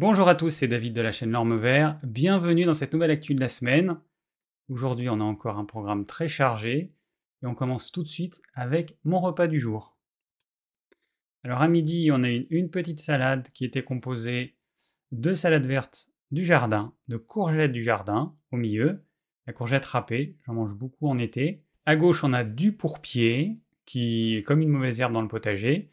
Bonjour à tous, c'est David de la chaîne Norme Vert. Bienvenue dans cette nouvelle actu de la semaine. Aujourd'hui, on a encore un programme très chargé et on commence tout de suite avec mon repas du jour. Alors à midi, on a une, petite salade qui était composée de salade verte du jardin, de courgettes du jardin au milieu, la courgette râpée, j'en mange beaucoup en été. À gauche, on a du pourpier qui est comme une mauvaise herbe dans le potager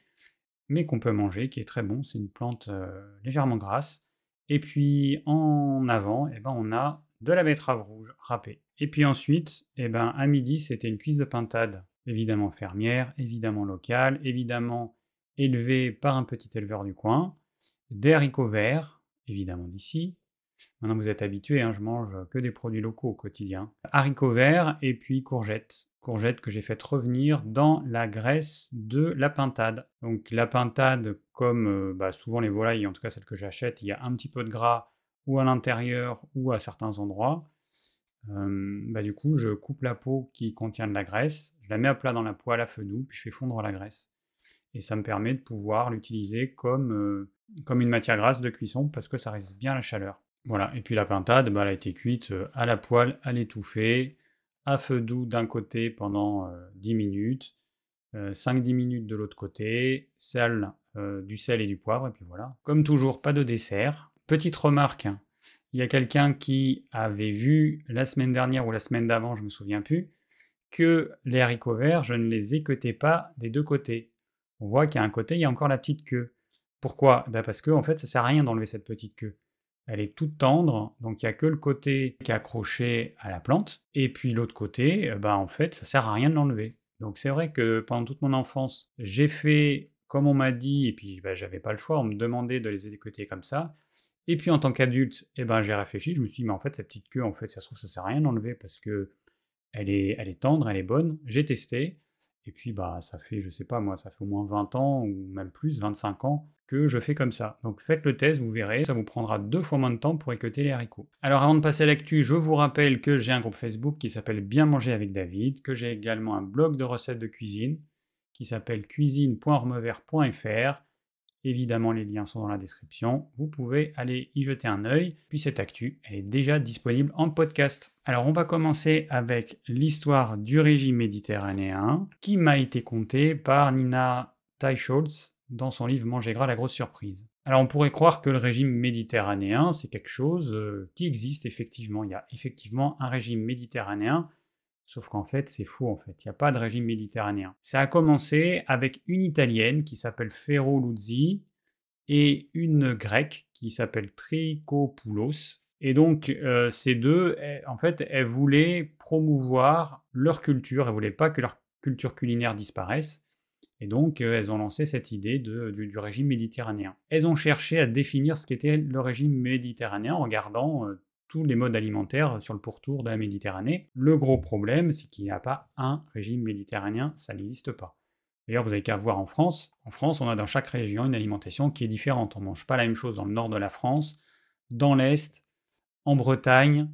mais qu'on peut manger, qui est très bon. C'est une plante euh, légèrement grasse. Et puis en avant, eh ben, on a de la betterave rouge râpée. Et puis ensuite, eh ben, à midi, c'était une cuisse de pintade, évidemment fermière, évidemment locale, évidemment élevée par un petit éleveur du coin, des haricots verts, évidemment d'ici, Maintenant, vous êtes habitué, hein, je mange que des produits locaux au quotidien. Haricots verts et puis courgettes. Courgettes que j'ai fait revenir dans la graisse de la pintade. Donc la pintade, comme euh, bah, souvent les volailles, en tout cas celles que j'achète, il y a un petit peu de gras ou à l'intérieur ou à certains endroits. Euh, bah, du coup, je coupe la peau qui contient de la graisse, je la mets à plat dans la poêle à feu doux, puis je fais fondre la graisse. Et ça me permet de pouvoir l'utiliser comme, euh, comme une matière grasse de cuisson parce que ça résiste bien la chaleur. Voilà, et puis la pintade, bah, elle a été cuite euh, à la poêle, à l'étouffée, à feu doux d'un côté pendant 10 euh, minutes, 5-10 euh, minutes de l'autre côté, sel, du sel et du poivre, et puis voilà. Comme toujours, pas de dessert. Petite remarque, hein, il y a quelqu'un qui avait vu la semaine dernière ou la semaine d'avant, je me souviens plus, que les haricots verts, je ne les équeutais pas des deux côtés. On voit qu'à un côté, il y a encore la petite queue. Pourquoi? Bah, Parce que en fait, ça sert à rien d'enlever cette petite queue elle est toute tendre, donc il n'y a que le côté qui est accroché à la plante, et puis l'autre côté, euh, bah en fait, ça sert à rien de l'enlever. Donc c'est vrai que pendant toute mon enfance, j'ai fait comme on m'a dit, et puis bah, j'avais pas le choix, on me demandait de les écouter comme ça. Et puis en tant qu'adulte, eh ben, j'ai réfléchi, je me suis dit, mais en fait, cette petite queue, en fait, ça se trouve, ça sert à rien d'enlever parce que elle est, elle est tendre, elle est bonne. J'ai testé, et puis, bah, ça fait, je sais pas moi, ça fait au moins 20 ans, ou même plus, 25 ans, que je fais comme ça. Donc faites le test, vous verrez, ça vous prendra deux fois moins de temps pour écouter les haricots. Alors avant de passer à l'actu, je vous rappelle que j'ai un groupe Facebook qui s'appelle Bien manger avec David, que j'ai également un blog de recettes de cuisine qui s'appelle cuisine.remevert.fr Évidemment, les liens sont dans la description. Vous pouvez aller y jeter un œil. Puis cette actu, elle est déjà disponible en podcast. Alors, on va commencer avec l'histoire du régime méditerranéen qui m'a été contée par Nina Teicholz dans son livre Manger gras, la grosse surprise. Alors, on pourrait croire que le régime méditerranéen, c'est quelque chose euh, qui existe effectivement. Il y a effectivement un régime méditerranéen Sauf qu'en fait, c'est faux en fait. Il n'y a pas de régime méditerranéen. Ça a commencé avec une italienne qui s'appelle Ferro Luzzi et une grecque qui s'appelle Tricopoulos. Et donc, euh, ces deux, en fait, elles voulaient promouvoir leur culture. Elles voulaient pas que leur culture culinaire disparaisse. Et donc, euh, elles ont lancé cette idée du, régime méditerranéen. Elles ont cherché à définir ce qu'était le régime méditerranéen en regardant euh, tous les modes alimentaires sur le pourtour de la Méditerranée. Le gros problème, c'est qu'il n'y a pas un régime méditerranéen, ça n'existe pas. D'ailleurs, vous avez qu'à voir en France. En France, on a dans chaque région une alimentation qui est différente. On ne mange pas la même chose dans le nord de la France, dans l'est, en Bretagne,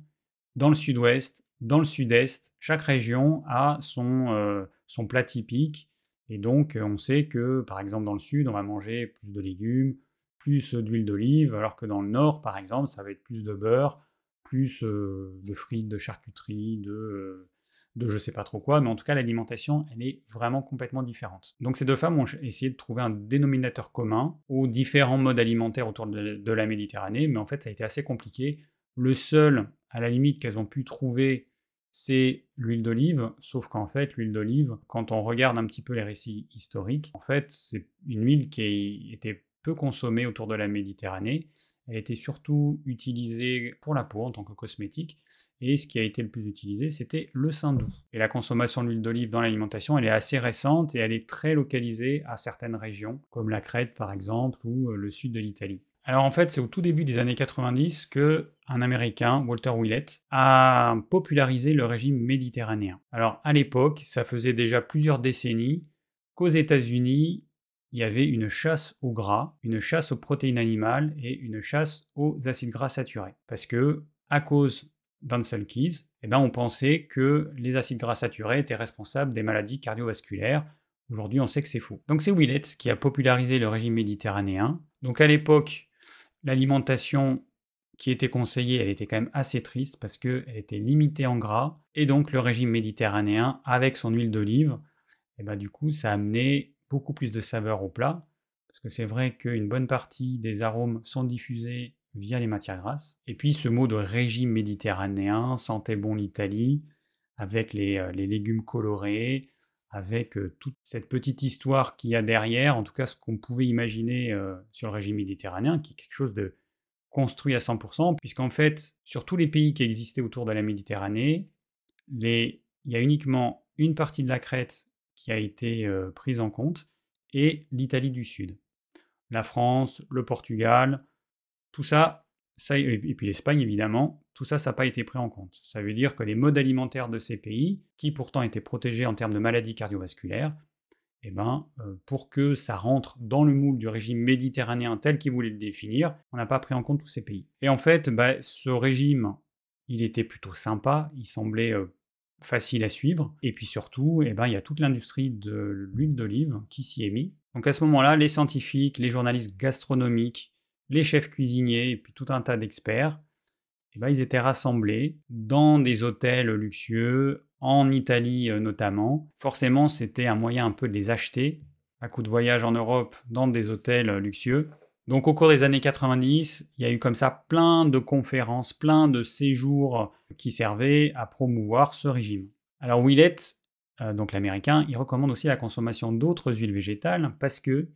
dans le sud-ouest, dans le sud-est. Chaque région a son, euh, son plat typique. Et donc, on sait que, par exemple, dans le sud, on va manger plus de légumes, plus d'huile d'olive, alors que dans le nord, par exemple, ça va être plus de beurre, plus de frites, de charcuterie, de, de je sais pas trop quoi, mais en tout cas l'alimentation, elle est vraiment complètement différente. Donc ces deux femmes ont essayé de trouver un dénominateur commun aux différents modes alimentaires autour de, la Méditerranée, mais en fait ça a été assez compliqué. Le seul, à la limite, qu'elles ont pu trouver, c'est l'huile d'olive, sauf qu'en fait, l'huile d'olive, quand on regarde un petit peu les récits historiques, en fait, c'est une huile qui était peu consommée autour de la Méditerranée. Elle était surtout utilisée pour la peau en tant que cosmétique. Et ce qui a été le plus utilisé, c'était le saindoux. Et la consommation d'huile d'olive dans l'alimentation, elle est assez récente et elle est très localisée à certaines régions, comme la Crète par exemple, ou euh, le sud de l'Italie. Alors en fait, c'est au tout début des années 90 que un Américain, Walter Willett, a popularisé le régime méditerranéen. Alors à l'époque, ça faisait déjà plusieurs décennies qu'aux États-Unis, il y avait une chasse au gras, une chasse aux protéines animales et une chasse aux acides gras saturés. Parce que, à cause d'Ansel Keys, eh ben, on pensait que les acides gras saturés étaient responsables des maladies cardiovasculaires. Aujourd'hui, on sait que c'est faux. Donc c'est Willett qui a popularisé le régime méditerranéen. Donc à l'époque, l'alimentation qui était conseillée, elle était quand même assez triste parce qu'elle était limitée en gras. Et donc le régime méditerranéen, avec son huile d'olive, et bah, du coup, ça amenait beaucoup plus de saveur au plat. Parce que c'est vrai qu'une bonne partie des arômes sont diffusés via les matières grasses. Et puis ce mot de régime méditerranéen sentait bon l'Italie, avec les, euh, légumes colorés, avec euh, toute cette petite histoire qu'il y a derrière, en tout cas ce qu'on pouvait imaginer euh, sur le régime méditerranéen, qui est quelque chose de construit à 100%, puisqu'en fait, sur tous les pays qui existaient autour de la Méditerranée, il y a uniquement une partie de la Crète qui a été prise en compte, et l'Italie du Sud. La France, le Portugal, tout ça, ça et puis l'Espagne évidemment, tout ça, ça n'a pas été pris en compte. Ça veut dire que les modes alimentaires de ces pays, qui pourtant étaient protégés en termes de maladies cardiovasculaires, eh ben, pour que ça rentre dans le moule du régime méditerranéen tel qu'il voulait le définir, on n'a pas pris en compte tous ces pays. Et en fait, bah, ce régime, il était plutôt sympa, il semblait facile à suivre, et puis surtout, eh ben, il y a toute l'industrie de l'huile d'olive qui s'y est mise. Donc à ce moment-là, les scientifiques, les journalistes gastronomiques, les chefs cuisiniers, et puis tout un tas d'experts, eh ben, ils étaient rassemblés dans des hôtels luxueux, en Italie euh, notamment. Forcément, c'était un moyen un peu de les acheter à coup de voyage en Europe dans des hôtels euh, luxueux. Donc au cours des années 90, il y a eu comme ça plein de conférences, plein de séjours qui servaient à promouvoir ce régime. Alors Willett, euh, donc l'américain, il recommande aussi la consommation d'autres huiles végétales parce que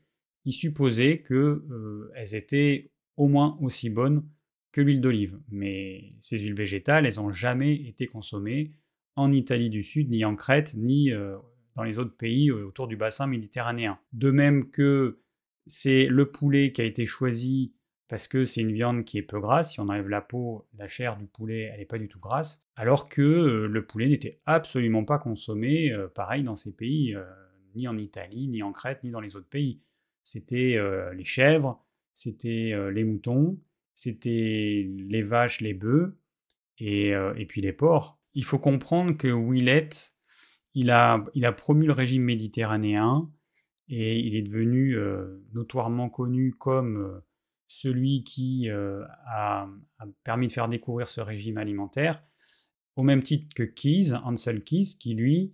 il supposait qu'elles étaient au moins aussi bonnes que l'huile d'olive. Mais ces huiles végétales, elles n'ont jamais été consommées en Italie du Sud, ni en Crète, ni euh, dans les autres pays euh, autour du bassin méditerranéen. De même que c'est le poulet qui a été choisi parce que c'est une viande qui est peu grasse. Si on enlève la peau, la chair du poulet, elle n'est pas du tout grasse. Alors que euh, le poulet n'était absolument pas consommé, pareil, dans ces pays, ni en Italie, ni en Crète, ni dans les autres pays. C'était les chèvres, c'était les moutons, c'était les vaches, les bœufs, et, et puis les porcs il faut comprendre que Willett, il a, il a promu le régime méditerranéen et il est devenu notoirement connu comme celui qui a, permis de faire découvrir ce régime alimentaire, au même titre que Keyes, Ansel Keyes, qui lui,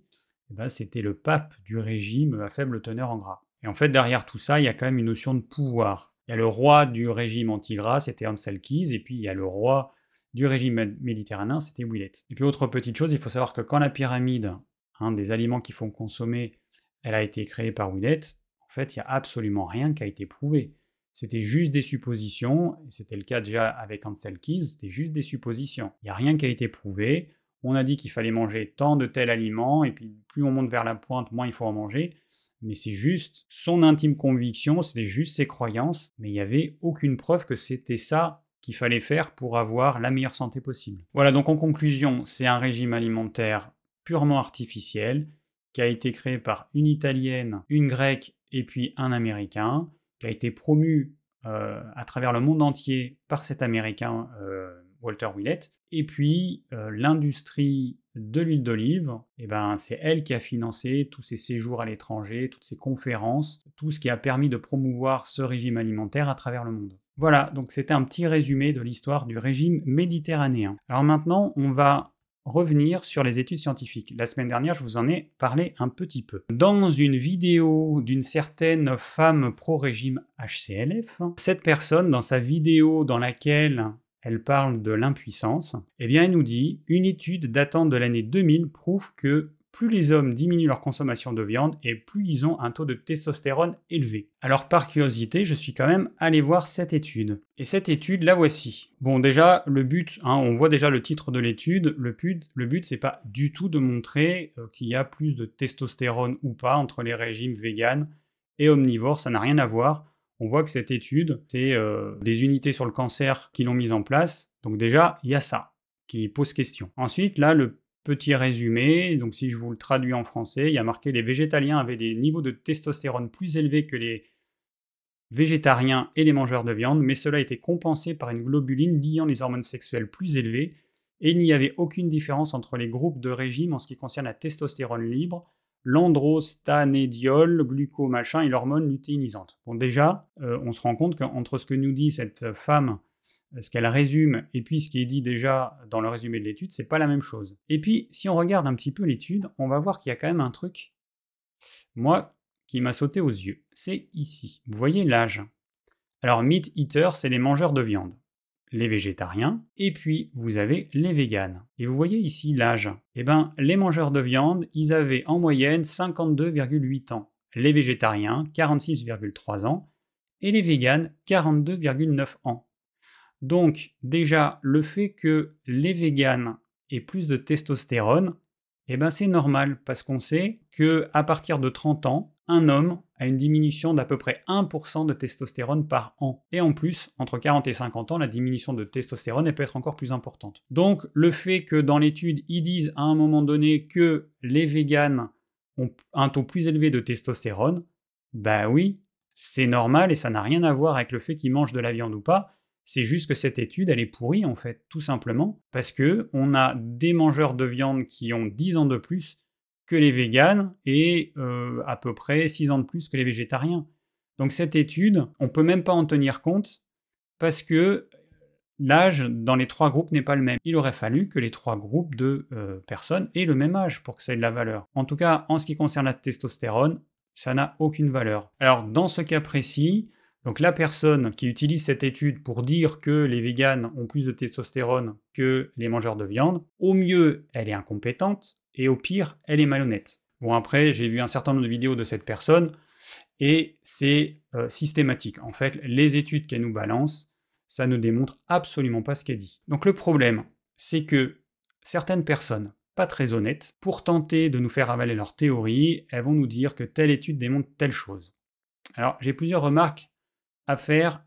eh ben, c'était le pape du régime à faible teneur en gras. Et en fait, derrière tout ça, il y a quand même une notion de pouvoir. Il y a le roi du régime anti-gras, c'était Ansel Keyes, et puis il y a le roi du régime méditerranéen, c'était Willett. Et puis autre petite chose, il faut savoir que quand la pyramide hein, des aliments qu'il faut consommer, elle a été créée par Willett, en fait, il n'y a absolument rien qui a été prouvé. C'était juste des suppositions, c'était le cas déjà avec Ansel Keys, c'était juste des suppositions. Il n'y a rien qui a été prouvé. On a dit qu'il fallait manger tant de tels aliments, et puis plus on monte vers la pointe, moins il faut en manger. Mais c'est juste son intime conviction, c'était juste ses croyances, mais il n'y avait aucune preuve que c'était ça qu'il fallait faire pour avoir la meilleure santé possible. Voilà, donc en conclusion, c'est un régime alimentaire purement artificiel qui a été créé par une Italienne, une Grecque et puis un Américain, qui a été promu euh, à travers le monde entier par cet Américain euh, Walter Willett. Et puis euh, l'industrie de l'huile d'olive, eh ben, c'est elle qui a financé tous ces séjours à l'étranger, toutes ces conférences, tout ce qui a permis de promouvoir ce régime alimentaire à travers le monde. Voilà, donc c'était un petit résumé de l'histoire du régime méditerranéen. Alors maintenant, on va revenir sur les études scientifiques. La semaine dernière, je vous en ai parlé un petit peu. Dans une vidéo d'une certaine femme pro-régime HCLF, cette personne, dans sa vidéo dans laquelle elle parle de l'impuissance, eh bien elle nous dit une étude datant de l'année 2000 prouve que plus les hommes diminuent leur consommation de viande et plus ils ont un taux de testostérone élevé. Alors par curiosité, je suis quand même allé voir cette étude. Et cette étude, la voici. Bon déjà, le but, hein, on voit déjà le titre de l'étude, le but, le but c'est pas du tout de montrer euh, qu'il y a plus de testostérone ou pas entre les régimes véganes et omnivores, ça n'a rien à voir. On voit que cette étude, c'est euh, des unités sur le cancer qui l'ont mise en place. Donc déjà, il y a ça qui pose question. Ensuite, là, le Petit résumé, donc si je vous le traduis en français, il y a marqué les végétaliens avaient des niveaux de testostérone plus élevés que les végétariens et les mangeurs de viande, mais cela était compensé par une globuline liant les hormones sexuelles plus élevées, et il n'y avait aucune différence entre les groupes de régime en ce qui concerne la testostérone libre, l'androstanédiol, glucomachin et l'hormone lutéinisante. Bon, déjà, euh, on se rend compte qu'entre ce que nous dit cette femme, ce qu'elle résume, et puis ce qui est dit déjà dans le résumé de l'étude, c'est pas la même chose. Et puis, si on regarde un petit peu l'étude, on va voir qu'il y a quand même un truc, moi, qui m'a sauté aux yeux. C'est ici. Vous voyez l'âge. Alors, meat eater, c'est les mangeurs de viande les végétariens, et puis vous avez les véganes. Et vous voyez ici l'âge. Eh bien, les mangeurs de viande, ils avaient en moyenne 52,8 ans. Les végétariens, 46,3 ans. Et les véganes, 42,9 ans. Donc, déjà, le fait que les véganes aient plus de testostérone, eh ben c'est normal parce qu'on sait que à partir de 30 ans, un homme a une diminution d'à peu près 1% de testostérone par an. Et en plus, entre 40 et 50 ans, la diminution de testostérone peut être encore plus importante. Donc le fait que dans l'étude, ils disent à un moment donné que les véganes ont un taux plus élevé de testostérone, bah oui, c'est normal et ça n'a rien à voir avec le fait qu'ils mangent de la viande ou pas. C'est juste que cette étude, elle est pourrie en fait, tout simplement, parce que on a des mangeurs de viande qui ont 10 ans de plus que les véganes et euh, à peu près 6 ans de plus que les végétariens. Donc cette étude, on ne peut même pas en tenir compte parce que l'âge dans les trois groupes n'est pas le même. Il aurait fallu que les trois groupes de euh, personnes aient le même âge pour que ça ait de la valeur. En tout cas, en ce qui concerne la testostérone, ça n'a aucune valeur. Alors dans ce cas précis, donc la personne qui utilise cette étude pour dire que les véganes ont plus de testostérone que les mangeurs de viande, au mieux elle est incompétente, et au pire elle est malhonnête. Bon après j'ai vu un certain nombre de vidéos de cette personne, et c'est euh, systématique. En fait, les études qu'elle nous balance, ça ne démontre absolument pas ce qu'elle dit. Donc le problème, c'est que certaines personnes, pas très honnêtes, pour tenter de nous faire avaler leur théorie, elles vont nous dire que telle étude démontre telle chose. Alors j'ai plusieurs remarques à faire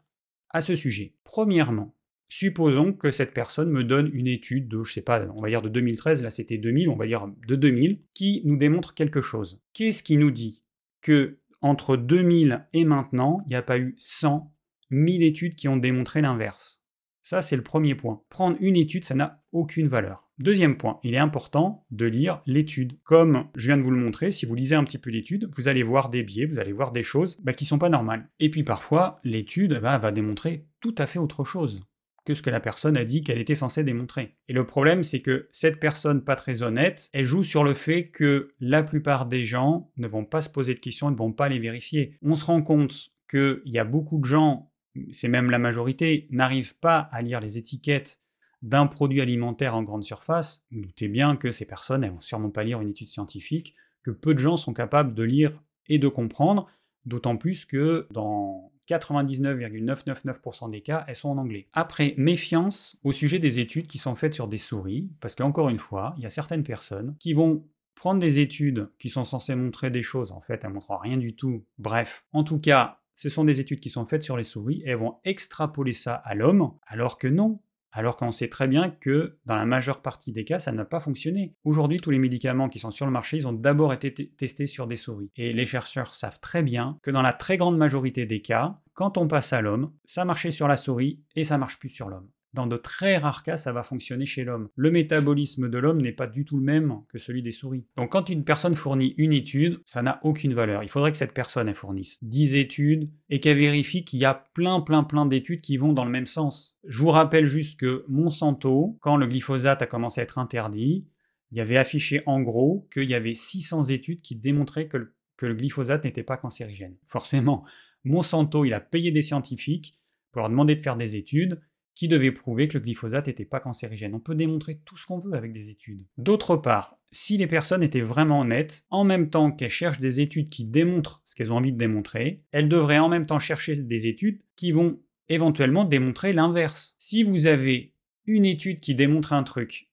à ce sujet. Premièrement, supposons que cette personne me donne une étude de, je sais pas, on va dire de 2013, là c'était 2000, on va dire de 2000, qui nous démontre quelque chose. Qu'est-ce qui nous dit que entre 2000 et maintenant, il n'y a pas eu 100, 1000 études qui ont démontré l'inverse? Ça, c'est le premier point. Prendre une étude, ça n'a aucune valeur. Deuxième point, il est important de lire l'étude. Comme je viens de vous le montrer, si vous lisez un petit peu l'étude, vous allez voir des biais, vous allez voir des choses bah, qui sont pas normales. Et puis parfois, l'étude bah, va démontrer tout à fait autre chose que ce que la personne a dit qu'elle était censée démontrer. Et le problème, c'est que cette personne pas très honnête, elle joue sur le fait que la plupart des gens ne vont pas se poser de questions, ne vont pas les vérifier. On se rend compte qu'il y a beaucoup de gens c'est même la majorité, n'arrivent pas à lire les étiquettes d'un produit alimentaire en grande surface, doutez bien que ces personnes, elles vont sûrement pas lire une étude scientifique, que peu de gens sont capables de lire et de comprendre, d'autant plus que dans 99,999% des cas, elles sont en anglais. Après, méfiance au sujet des études qui sont faites sur des souris, parce qu'encore une fois, il y a certaines personnes qui vont prendre des études qui sont censées montrer des choses, en fait, elles montrent rien du tout. Bref, en tout cas, ce sont des études qui sont faites sur les souris et elles vont extrapoler ça à l'homme, alors que non. Alors qu'on sait très bien que dans la majeure partie des cas, ça n'a pas fonctionné. Aujourd'hui, tous les médicaments qui sont sur le marché, ils ont d'abord été testés sur des souris. Et les chercheurs savent très bien que dans la très grande majorité des cas, quand on passe à l'homme, ça marchait sur la souris et ça marche plus sur l'homme. Dans de très rares cas, ça va fonctionner chez l'homme. Le métabolisme de l'homme n'est pas du tout le même que celui des souris. Donc quand une personne fournit une étude, ça n'a aucune valeur. Il faudrait que cette personne fournisse 10 études et qu'elle vérifie qu'il y a plein plein plein d'études qui vont dans le même sens. Je vous rappelle juste que Monsanto, quand le glyphosate a commencé à être interdit, il y avait affiché en gros qu'il y avait 600 études qui démontraient que le glyphosate n'était pas cancérigène. Forcément, Monsanto, il a payé des scientifiques pour leur demander de faire des études, qui devait prouver que le glyphosate n'était pas cancérigène. On peut démontrer tout ce qu'on veut avec des études. D'autre part, si les personnes étaient vraiment honnêtes, en même temps qu'elles cherchent des études qui démontrent ce qu'elles ont envie de démontrer, elles devraient en même temps chercher des études qui vont éventuellement démontrer l'inverse. Si vous avez une étude qui démontre un truc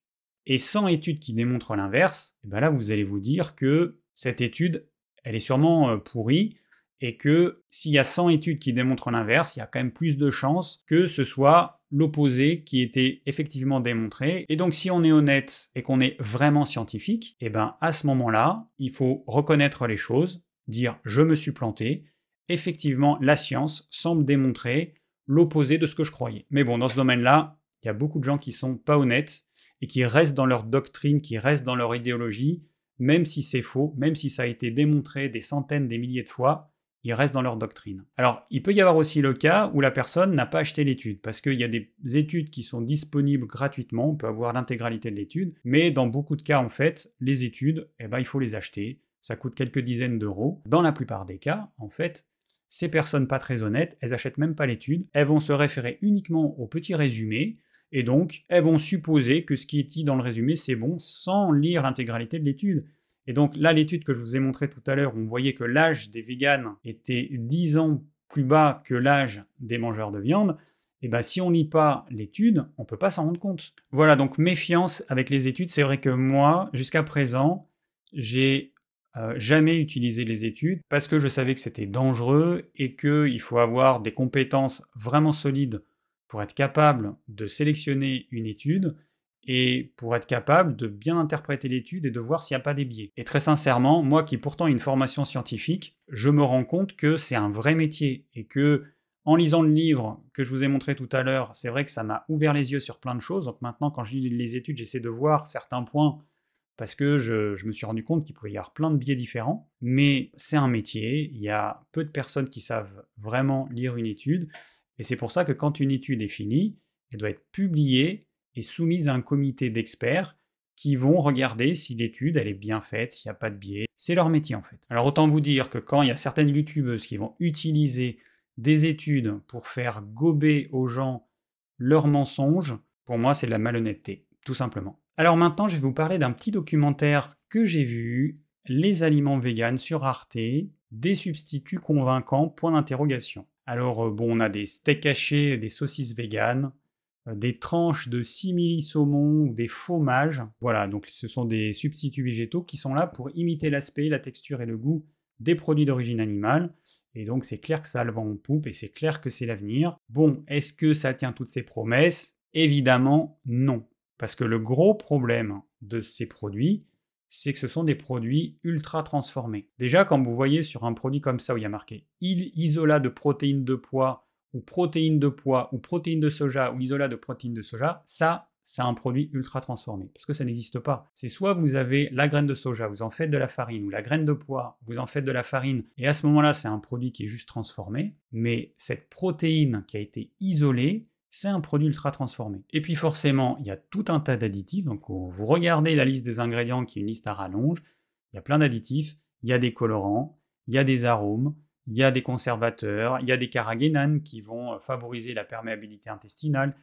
et 100 études qui démontrent l'inverse, et eh ben là vous allez vous dire que cette étude, elle est sûrement euh, pourrie et que s'il y a 100 études qui démontrent l'inverse, il y a quand même plus de chances que ce soit l'opposé qui était effectivement démontré. Et donc si on est honnête et qu'on est vraiment scientifique, et eh ben à ce moment-là, il faut reconnaître les choses, dire je me suis planté. Effectivement, la science semble démontrer l'opposé de ce que je croyais. Mais bon, dans ce domaine-là, il y a beaucoup de gens qui sont pas honnêtes et qui restent dans leur doctrine, qui restent dans leur idéologie, même si c'est faux, même si ça a été démontré des centaines, des milliers de fois, ils restent dans leur doctrine. Alors, il peut y avoir aussi le cas où la personne n'a pas acheté l'étude, parce qu'il y a des études qui sont disponibles gratuitement, on peut avoir l'intégralité de l'étude, mais dans beaucoup de cas, en fait, les études, eh ben, il faut les acheter, ça coûte quelques dizaines d'euros. Dans la plupart des cas, en fait, ces personnes pas très honnêtes, elles achètent même pas l'étude, elles vont se référer uniquement au petit résumé, et donc elles vont supposer que ce qui est dit dans le résumé c'est bon sans lire l'intégralité de l'étude. Et donc là, l'étude que je vous ai montrée tout à l'heure, on voyait que l'âge des véganes était 10 ans plus bas que l'âge des mangeurs de viande. Et bien si on lit pas l'étude, on peut pas s'en rendre compte. Voilà, donc méfiance avec les études. C'est vrai que moi, jusqu'à présent, j'ai euh, jamais utilisé les études parce que je savais que c'était dangereux et qu'il faut avoir des compétences vraiment solides pour être capable de sélectionner une étude et pour être capable de bien interpréter l'étude et de voir s'il n'y a pas des biais. Et très sincèrement, moi qui pourtant ai une formation scientifique, je me rends compte que c'est un vrai métier et que en lisant le livre que je vous ai montré tout à l'heure, c'est vrai que ça m'a ouvert les yeux sur plein de choses. Donc maintenant, quand je lis les études, j'essaie de voir certains points parce que je, je me suis rendu compte qu'il pouvait y avoir plein de biais différents. Mais c'est un métier, il y a peu de personnes qui savent vraiment lire une étude. Et c'est pour ça que quand une étude est finie, elle doit être publiée est soumise à un comité d'experts qui vont regarder si l'étude elle est bien faite, s'il n'y a pas de biais. C'est leur métier en fait. Alors autant vous dire que quand il y a certaines youtubeuses qui vont utiliser des études pour faire gober aux gens leurs mensonges, pour moi c'est de la malhonnêteté, tout simplement. Alors maintenant je vais vous parler d'un petit documentaire que j'ai vu, Les aliments véganes sur Arte, des substituts convaincants, point d'interrogation. Alors euh, bon, on a des steaks hachés, des saucisses véganes, des tranches de simili-saumon ou des fromages. Voilà, donc ce sont des substituts végétaux qui sont là pour imiter l'aspect, la texture et le goût des produits d'origine animale. Et donc c'est clair que ça le vent en poupe et c'est clair que c'est l'avenir. Bon, est-ce que ça tient toutes ces promesses? Évidemment non. Parce que le gros problème de ces produits, c'est que ce sont des produits ultra transformés. Déjà, quand vous voyez sur un produit comme ça où il y a marqué isolat de protéines de poids ou protéines de pois, ou protéines de soja, ou isolat de protéines de soja, ça, c'est un produit ultra transformé, parce que ça n'existe pas. C'est soit vous avez la graine de soja, vous en faites de la farine, ou la graine de pois, vous en faites de la farine, et à ce moment-là, c'est un produit qui est juste transformé, mais cette protéine qui a été isolée, c'est un produit ultra transformé. Et puis forcément, il y a tout un tas d'additifs, donc vous regardez la liste des ingrédients qui est une liste à rallonge, il y a plein d'additifs, il y a des colorants, il y a des arômes, il y a des conservateurs, il y a des carragénanes qui vont euh, favoriser la perméabilité intestinale,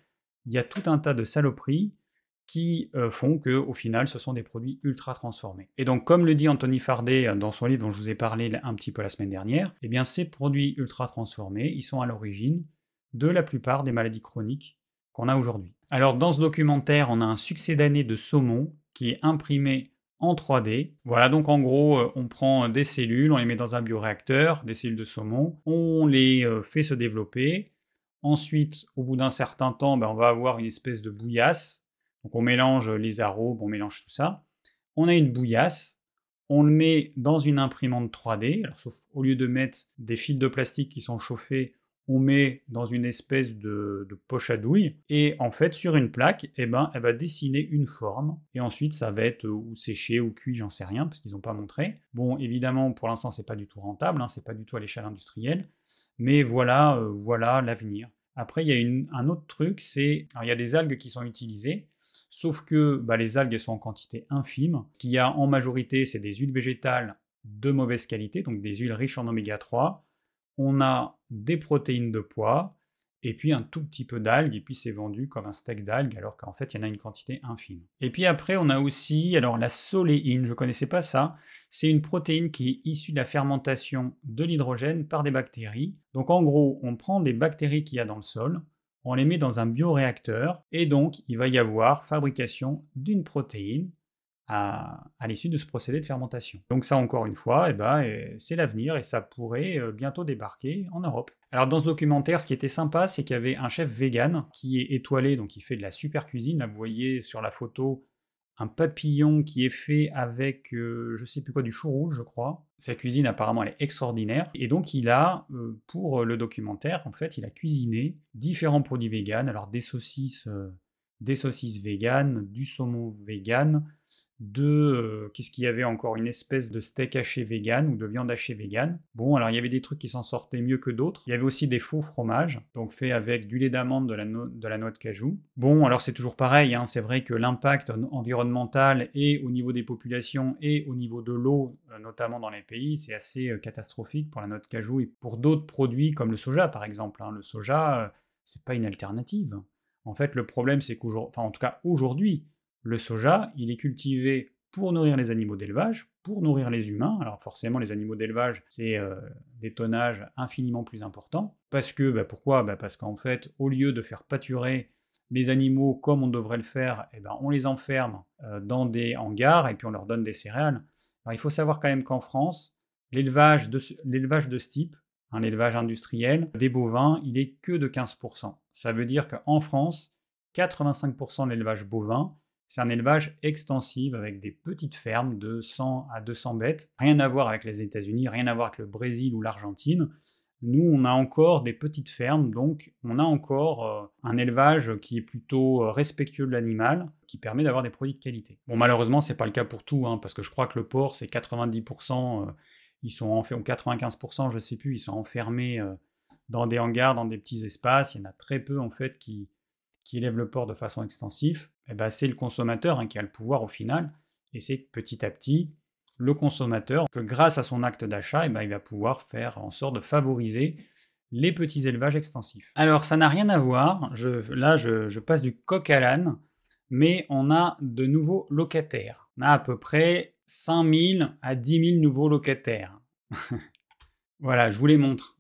il y a tout un tas de saloperies qui euh, font que, au final, ce sont des produits ultra transformés. Et donc, comme le dit Anthony Fardet euh, dans son livre dont je vous ai parlé un petit peu la semaine dernière, eh bien, ces produits ultra transformés, ils sont à l'origine de la plupart des maladies chroniques qu'on a aujourd'hui. Alors, dans ce documentaire, on a un succès d'année de saumon qui est imprimé en 3D. Voilà, donc en gros, euh, on prend des cellules, on les met dans un bioréacteur, des cellules de saumon, on les euh, fait se développer. Ensuite, au bout d'un certain temps, ben, on va avoir une espèce de bouillasse. Donc on mélange les arômes, on mélange tout ça. On a une bouillasse, on le met dans une imprimante 3D. Alors, sauf au lieu de mettre des fils de plastique qui sont chauffés, on met dans une espèce de, poche à douille, et en fait, sur une plaque, eh ben, elle va dessiner une forme, et ensuite, ça va être ou séché ou cuit, j'en sais rien, parce qu'ils n'ont pas montré. Bon, évidemment, pour l'instant, c'est pas du tout rentable, hein, c'est pas du tout à l'échelle industrielle, mais voilà, euh, voilà l'avenir. Après, il y a un autre truc, c'est, il y a des algues qui sont utilisées, sauf que bah, les algues sont en quantité infime. Ce qu'il y a en majorité, c'est des huiles végétales de mauvaise qualité, donc des huiles riches en oméga 3, on a des protéines de pois, et puis un tout petit peu d'algues, et puis c'est vendu comme un steak d'algues, alors qu'en fait il y en a une quantité infime. Et puis après on a aussi, alors la soléine, je ne connaissais pas ça, c'est une protéine qui est issue de la fermentation de l'hydrogène par des bactéries. Donc en gros, on prend des bactéries qu'il y a dans le sol, on les met dans un bioréacteur, et donc il va y avoir fabrication d'une protéine à, l'issue de ce procédé de fermentation. Donc ça, encore une fois, eh ben, eh, c'est l'avenir et ça pourrait euh, bientôt débarquer en Europe. Alors dans ce documentaire, ce qui était sympa, c'est qu'il y avait un chef vegan qui est étoilé, donc il fait de la super cuisine. Là, vous voyez sur la photo un papillon qui est fait avec, euh, je sais plus quoi, du chou rouge, je crois. Sa cuisine, apparemment, elle est extraordinaire. Et donc, il a, euh, pour le documentaire, en fait, il a cuisiné différents produits véganes. Alors, des saucisses, des saucisses véganes, du saumon vegan, de euh, qu'est-ce qu'il y avait encore? Une espèce de steak haché vegan ou de viande hachée vegan. Bon, alors il y avait des trucs qui s'en sortaient mieux que d'autres. Il y avait aussi des faux fromages, donc faits avec du lait d'amande, de la, de noix de cajou. Bon, alors c'est toujours pareil, hein, c'est vrai que l'impact environnemental et au niveau des populations et au niveau de l'eau, euh, notamment dans les pays, c'est assez euh, catastrophique pour la noix de cajou et pour d'autres produits comme le soja par exemple. Hein. Le soja, c'est pas une alternative. En fait, le problème c'est qu'aujourd'hui, enfin en tout cas aujourd'hui, le soja, il est cultivé pour nourrir les animaux d'élevage, pour nourrir les humains. Alors forcément, les animaux d'élevage, c'est euh, des tonnages infiniment plus importants. Parce que, bah, pourquoi? Bah, Parce qu'en fait, au lieu de faire pâturer les animaux comme on devrait le faire, eh ben, on les enferme euh, dans des hangars et puis on leur donne des céréales. Alors il faut savoir quand même qu'en France, l'élevage de, de ce type, un élevage industriel, des bovins, il est que de 15%. Ça veut dire qu'en France, 85% de l'élevage bovin, c'est un élevage extensif avec des petites fermes de 100 à 200 bêtes. Rien à voir avec les États-Unis, rien à voir avec le Brésil ou l'Argentine. Nous, on a encore des petites fermes, donc on a encore euh, un élevage qui est plutôt euh, respectueux de l'animal, qui permet d'avoir des produits de qualité. Bon, malheureusement, c'est pas le cas pour tout, hein, parce que je crois que le porc, c'est 90%, euh, ils sont ou 95%, je sais plus, ils sont enfermés dans des hangars, dans des petits espaces. Il y en a très peu, en fait, qui, qui élève le porc de façon extensive, eh ben, c'est le consommateur hein, qui a le pouvoir au final, et c'est petit à petit le consommateur que grâce à son acte d'achat, eh ben, il va pouvoir faire en sorte de favoriser les petits élevages extensifs. Alors ça n'a rien à voir, là je, passe du coq à l'âne, mais on a de nouveaux locataires. On a à peu près 5000 à 10 000 nouveaux locataires. voilà, je vous les montre.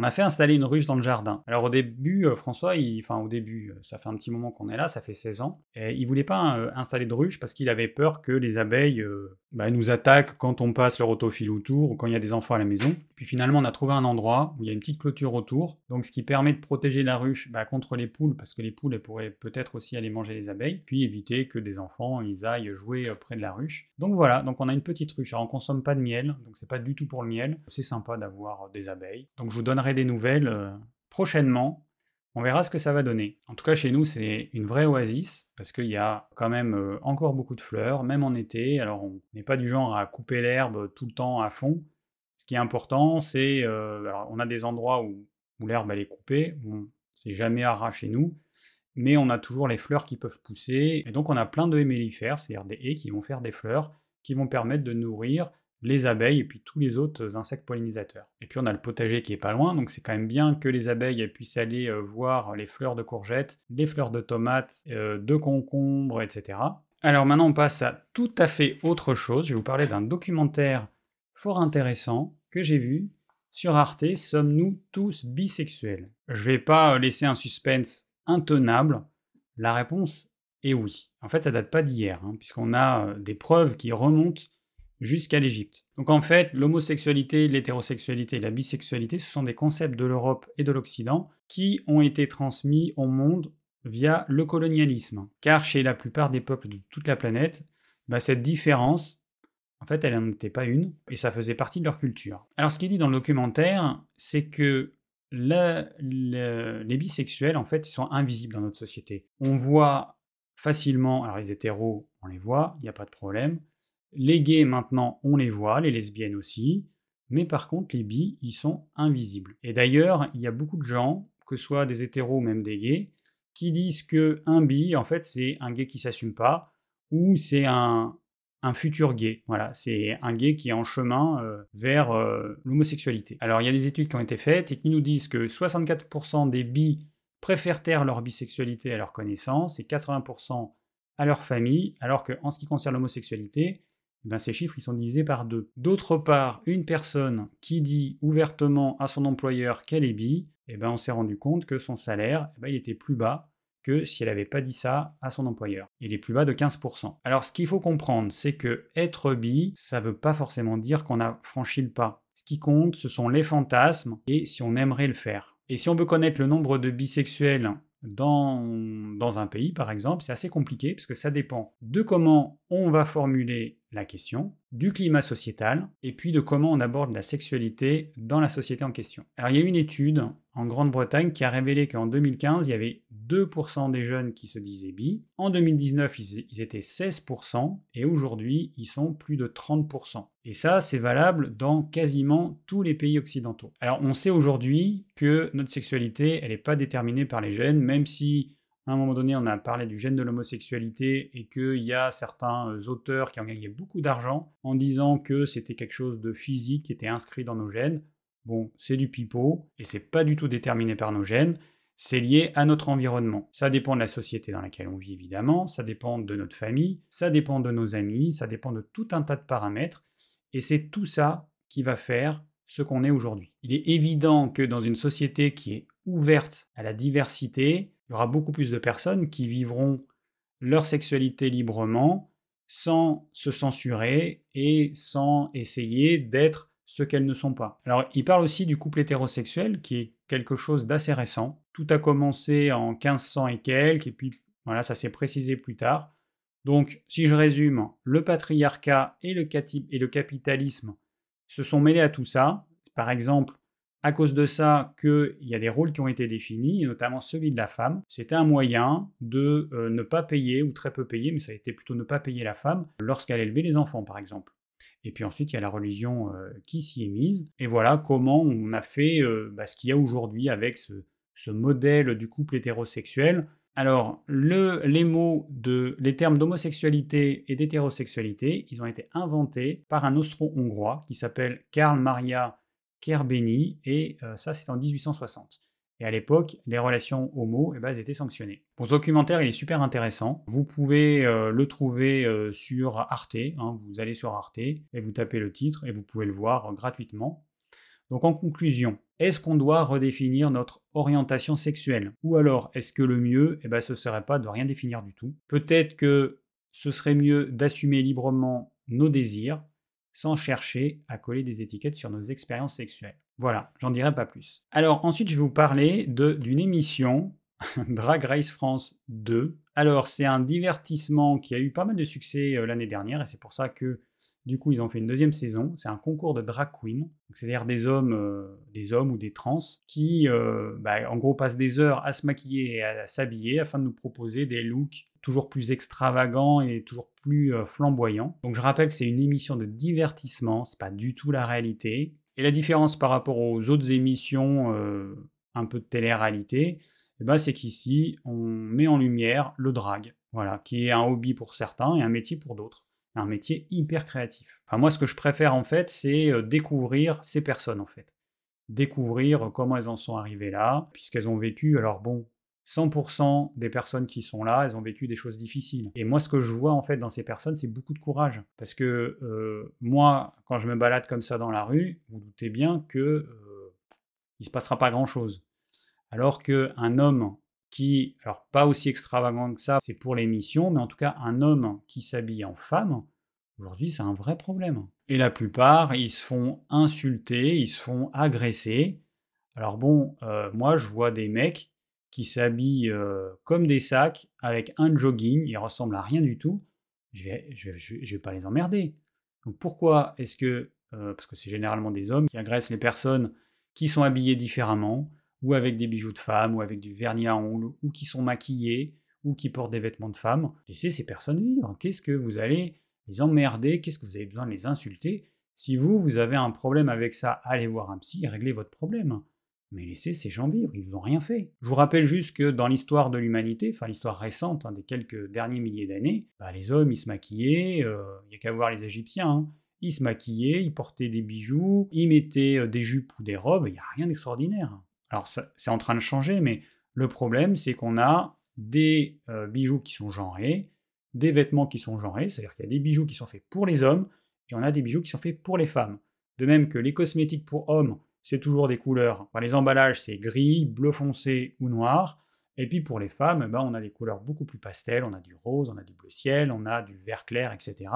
On a fait installer une ruche dans le jardin. Alors au début, euh, François, enfin au début, euh, ça fait un petit moment qu'on est là, ça fait 16 ans, et il voulait pas euh, installer de ruche parce qu'il avait peur que les abeilles bah, nous attaquent quand on passe leur autofil autour ou quand il y a des enfants à la maison. Puis finalement, on a trouvé un endroit où il y a une petite clôture autour, donc ce qui permet de protéger la ruche bah, contre les poules, parce que les poules elles pourraient peut-être aussi aller manger les abeilles, puis éviter que des enfants ils aillent jouer près de la ruche. Donc voilà, donc on a une petite ruche. Alors on consomme pas de miel, donc c'est pas du tout pour le miel. C'est sympa d'avoir des abeilles. Donc je vous donnerai des nouvelles euh, prochainement. On verra ce que ça va donner. En tout cas, chez nous, c'est une vraie oasis, parce qu'il y a quand même euh, encore beaucoup de fleurs, même en été. Alors, on n'est pas du genre à couper l'herbe tout le temps à fond. Ce qui est important, c'est... Euh, on a des endroits où, l'herbe, elle est coupée. C'est jamais rare chez nous. Mais on a toujours les fleurs qui peuvent pousser. Et donc, on a plein de hémélifères, c'est-à-dire des haies qui vont faire des fleurs, qui vont permettre de nourrir les abeilles et puis tous les autres insectes pollinisateurs. Et puis on a le potager qui est pas loin, donc c'est quand même bien que les abeilles puissent aller euh, voir les fleurs de courgettes, les fleurs de tomates, euh, de concombres, etc. Alors maintenant on passe à tout à fait autre chose. Je vais vous parler d'un documentaire fort intéressant que j'ai vu sur Arte. Sommes-nous tous bisexuels? Je vais pas laisser un suspense intenable. La réponse est oui. En fait, ça date pas d'hier, hein, puisqu'on a euh, des preuves qui remontent jusqu'à l'Égypte. Donc en fait, l'homosexualité, l'hétérosexualité et la bisexualité, ce sont des concepts de l'Europe et de l'Occident qui ont été transmis au monde via le colonialisme. Car chez la plupart des peuples de toute la planète, bah, cette différence, en fait, elle n'en était pas une, et ça faisait partie de leur culture. Alors ce qui est dit dans le documentaire, c'est que les bisexuels, en fait, ils sont invisibles dans notre société. On voit facilement, alors les hétéros, on les voit, il n'y a pas de problème. Les gays, maintenant, on les voit, les lesbiennes aussi, mais par contre, les bi, ils sont invisibles. Et d'ailleurs, il y a beaucoup de gens, que ce soit des hétéros ou même des gays, qui disent que un bi, en fait, c'est un gay qui s'assume pas, ou c'est un, futur gay. Voilà, c'est un gay qui est en chemin euh, vers euh, l'homosexualité. Alors, il y a des études qui ont été faites et qui nous disent que 64% des bi préfèrent taire leur bisexualité à leur connaissance et 80% à leur famille, alors qu'en ce qui concerne l'homosexualité, ben, ces chiffres ils sont divisés par deux. D'autre part, une personne qui dit ouvertement à son employeur qu'elle est bi, eh ben, on s'est rendu compte que son salaire eh ben, il était plus bas que si elle n'avait pas dit ça à son employeur. Il est plus bas de 15%. Alors ce qu'il faut comprendre, c'est que être bi, ça ne veut pas forcément dire qu'on a franchi le pas. Ce qui compte, ce sont les fantasmes et si on aimerait le faire. Et si on veut connaître le nombre de bisexuels dans, dans un pays, par exemple, c'est assez compliqué parce que ça dépend de comment on va formuler la question, du climat sociétal, et puis de comment on aborde la sexualité dans la société en question. Alors il y a une étude en Grande-Bretagne qui a révélé qu'en 2015, il y avait 2% des jeunes qui se disaient bi. En 2019, ils étaient 16%, et aujourd'hui, ils sont plus de 30%. Et ça, c'est valable dans quasiment tous les pays occidentaux. Alors on sait aujourd'hui que notre sexualité, elle n'est pas déterminée par les gènes, même si à un moment donné, on a parlé du gène de l'homosexualité et qu'il y a certains euh, auteurs qui ont gagné beaucoup d'argent en disant que c'était quelque chose de physique qui était inscrit dans nos gènes. Bon, c'est du pipeau et c'est pas du tout déterminé par nos gènes. C'est lié à notre environnement. Ça dépend de la société dans laquelle on vit évidemment, ça dépend de notre famille, ça dépend de nos amis, ça dépend de tout un tas de paramètres. Et c'est tout ça qui va faire ce qu'on est aujourd'hui. Il est évident que dans une société qui est ouverte à la diversité, il y aura beaucoup plus de personnes qui vivront leur sexualité librement, sans se censurer et sans essayer d'être ce qu'elles ne sont pas. Alors, il parle aussi du couple hétérosexuel, qui est quelque chose d'assez récent. Tout a commencé en 1500 et quelques, et puis voilà, ça s'est précisé plus tard. Donc, si je résume, le patriarcat et le, et le capitalisme se sont mêlés à tout ça. Par exemple, à cause de ça qu'il y a des rôles qui ont été définis, et notamment celui de la femme. C'était un moyen de euh, ne pas payer, ou très peu payer, mais ça a été plutôt ne pas payer la femme lorsqu'elle élevait les enfants, par exemple. Et puis ensuite, il y a la religion euh, qui s'y est mise. Et voilà comment on a fait euh, bah, ce qu'il y a aujourd'hui avec ce, modèle du couple hétérosexuel. Alors, les mots de, les termes d'homosexualité et d'hétérosexualité, ils ont été inventés par un austro-hongrois qui s'appelle Karl Maria Kerbeni, et euh, ça c'est en 1860. Et à l'époque, les relations homo, eh ben, elles étaient sanctionnées. Pour ce documentaire, il est super intéressant. Vous pouvez euh, le trouver euh, sur Arte. Hein. vous allez sur Arte et vous tapez le titre et vous pouvez le voir gratuitement. Donc en conclusion, est-ce qu'on doit redéfinir notre orientation sexuelle? Ou alors, est-ce que le mieux, eh ben, ce serait pas de rien définir du tout? Peut-être que ce serait mieux d'assumer librement nos désirs, sans chercher à coller des étiquettes sur nos expériences sexuelles. Voilà, j'en dirai pas plus. Alors ensuite, je vais vous parler d'une émission, Drag Race France 2. Alors c'est un divertissement qui a eu pas mal de succès euh, l'année dernière et c'est pour ça que du coup ils ont fait une deuxième saison. C'est un concours de drag queen, c'est-à-dire des hommes, euh, des hommes ou des trans qui, euh, bah, en gros, passent des heures à se maquiller et à s'habiller afin de nous proposer des looks toujours plus extravagant et toujours plus euh, flamboyant. Donc je rappelle que c'est une émission de divertissement, c'est pas du tout la réalité. Et la différence par rapport aux autres émissions un peu de télé-réalité, eh ben, c'est qu'ici on met en lumière le drag, voilà, qui est un hobby pour certains et un métier pour d'autres. Un métier hyper créatif. Enfin, moi, ce que je préfère en fait, c'est euh, découvrir ces personnes en fait découvrir comment elles en sont arrivées là, puisqu'elles ont vécu, alors bon, 100% des personnes qui sont là, elles ont vécu des choses difficiles. Et moi, ce que je vois en fait dans ces personnes, c'est beaucoup de courage. Parce que euh, moi, quand je me balade comme ça dans la rue, vous doutez bien que euh, il se passera pas grand-chose. Alors qu'un homme qui, alors pas aussi extravagant que ça, c'est pour l'émission, mais en tout cas un homme qui s'habille en femme, aujourd'hui c'est un vrai problème. Et la plupart, ils se font insulter, ils se font agresser. Alors bon, euh, moi je vois des mecs qui s'habillent euh, comme des sacs avec un jogging, ils ressemblent à rien du tout, je vais, vais pas les emmerder. Donc pourquoi est-ce que, euh, parce que c'est généralement des hommes qui agressent les personnes qui sont habillées différemment, ou avec des bijoux de femme, ou avec du vernis à ongles, ou qui sont maquillés, ou qui portent des vêtements de femme, laissez ces personnes vivre. Qu'est-ce que vous allez les emmerder? Qu'est-ce que vous avez besoin de les insulter? Si vous, vous avez un problème avec ça, allez voir un psy et réglez votre problème. Mais laissez ces gens vivre, ils vous ont rien fait. Je vous rappelle juste que dans l'histoire de l'humanité, enfin l'histoire récente hein, des quelques derniers milliers d'années, bah, les hommes ils se maquillaient, euh, il n'y a qu'à voir les Égyptiens, hein. ils se maquillaient, ils portaient des bijoux, ils mettaient euh, des jupes ou des robes, il n'y a rien d'extraordinaire. Alors c'est en train de changer, mais le problème c'est qu'on a des euh, bijoux qui sont genrés, des vêtements qui sont genrés, c'est-à-dire qu'il y a des bijoux qui sont faits pour les hommes, et on a des bijoux qui sont faits pour les femmes. De même que les cosmétiques pour hommes c'est toujours des couleurs. les emballages, c'est gris, bleu foncé ou noir. Et puis pour les femmes, ben, on a des couleurs beaucoup plus pastel, on a du rose, on a du bleu ciel, on a du vert clair, etc.